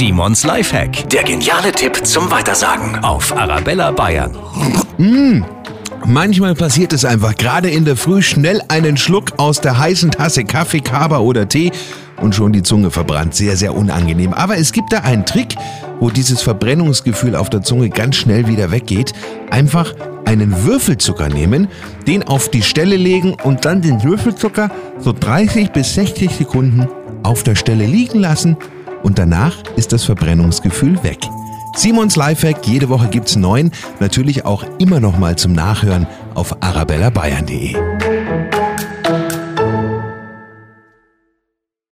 Simons Lifehack. Der geniale Tipp zum Weitersagen auf Arabella Bayern. Manchmal passiert es einfach, gerade in der Früh schnell einen Schluck aus der heißen Tasse Kaffee, Kaba oder Tee und schon die Zunge verbrannt. Sehr, sehr unangenehm. Aber es gibt da einen Trick, wo dieses Verbrennungsgefühl auf der Zunge ganz schnell wieder weggeht. Einfach einen Würfelzucker nehmen, den auf die Stelle legen und dann den Würfelzucker so 30 bis 60 Sekunden auf der Stelle liegen lassen und danach ist das Verbrennungsgefühl weg. Simons Lifehack, jede Woche gibt's neun, natürlich auch immer noch mal zum Nachhören auf arabellabayern.de.